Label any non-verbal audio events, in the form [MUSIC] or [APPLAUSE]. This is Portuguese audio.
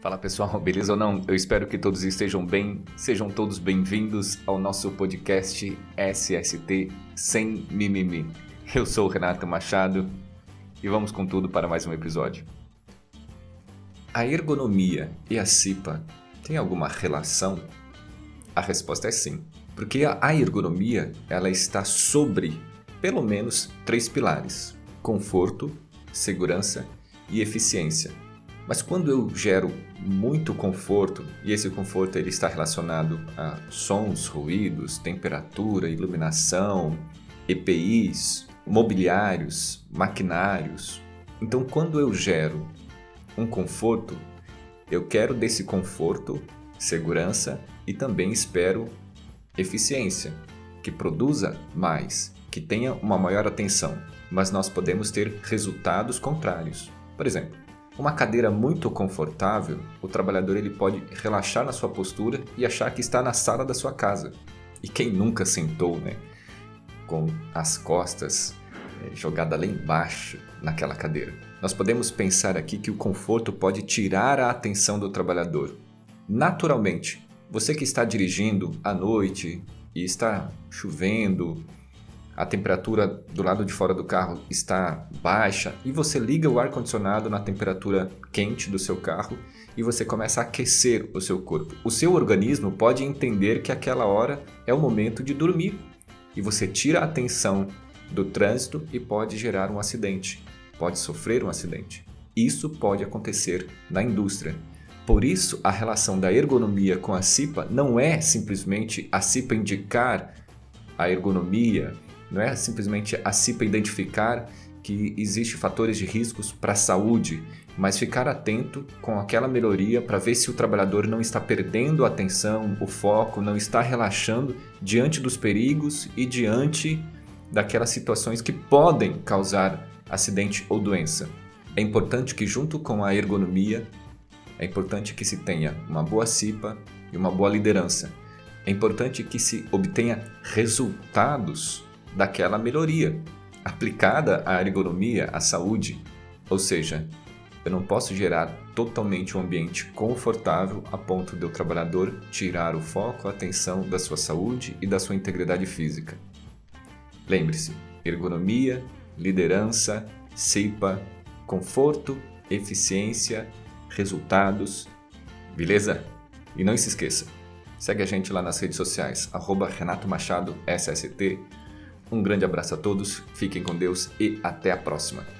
Fala pessoal, [LAUGHS] beleza ou não? Eu espero que todos estejam bem. Sejam todos bem-vindos ao nosso podcast SST Sem Mimimi. Eu sou o Renato Machado e vamos com tudo para mais um episódio. A ergonomia e a CIPA têm alguma relação? A resposta é sim, porque a ergonomia ela está sobre pelo menos três pilares: conforto, segurança e eficiência. Mas quando eu gero muito conforto, e esse conforto ele está relacionado a sons, ruídos, temperatura, iluminação, EPIs, mobiliários, maquinários. Então, quando eu gero um conforto, eu quero desse conforto segurança e também espero eficiência, que produza mais, que tenha uma maior atenção. Mas nós podemos ter resultados contrários. Por exemplo, uma cadeira muito confortável, o trabalhador ele pode relaxar na sua postura e achar que está na sala da sua casa. E quem nunca sentou, né, com as costas é, jogada lá embaixo naquela cadeira? Nós podemos pensar aqui que o conforto pode tirar a atenção do trabalhador. Naturalmente, você que está dirigindo à noite e está chovendo, a temperatura do lado de fora do carro está baixa e você liga o ar condicionado na temperatura quente do seu carro e você começa a aquecer o seu corpo. O seu organismo pode entender que aquela hora é o momento de dormir e você tira a atenção do trânsito e pode gerar um acidente, pode sofrer um acidente. Isso pode acontecer na indústria. Por isso, a relação da ergonomia com a CIPA não é simplesmente a CIPA indicar a ergonomia, não é simplesmente a CIPA identificar que existe fatores de riscos para a saúde, mas ficar atento com aquela melhoria para ver se o trabalhador não está perdendo a atenção, o foco, não está relaxando diante dos perigos e diante daquelas situações que podem causar acidente ou doença. É importante que junto com a ergonomia, é importante que se tenha uma boa CIPA e uma boa liderança. É importante que se obtenha resultados daquela melhoria aplicada à ergonomia, à saúde. Ou seja, eu não posso gerar totalmente um ambiente confortável a ponto de o trabalhador tirar o foco, a atenção da sua saúde e da sua integridade física. Lembre-se: ergonomia, liderança, CIPA, conforto, eficiência, resultados. Beleza? E não se esqueça, segue a gente lá nas redes sociais, arroba Renato Machado SST um grande abraço a todos, fiquem com Deus e até a próxima.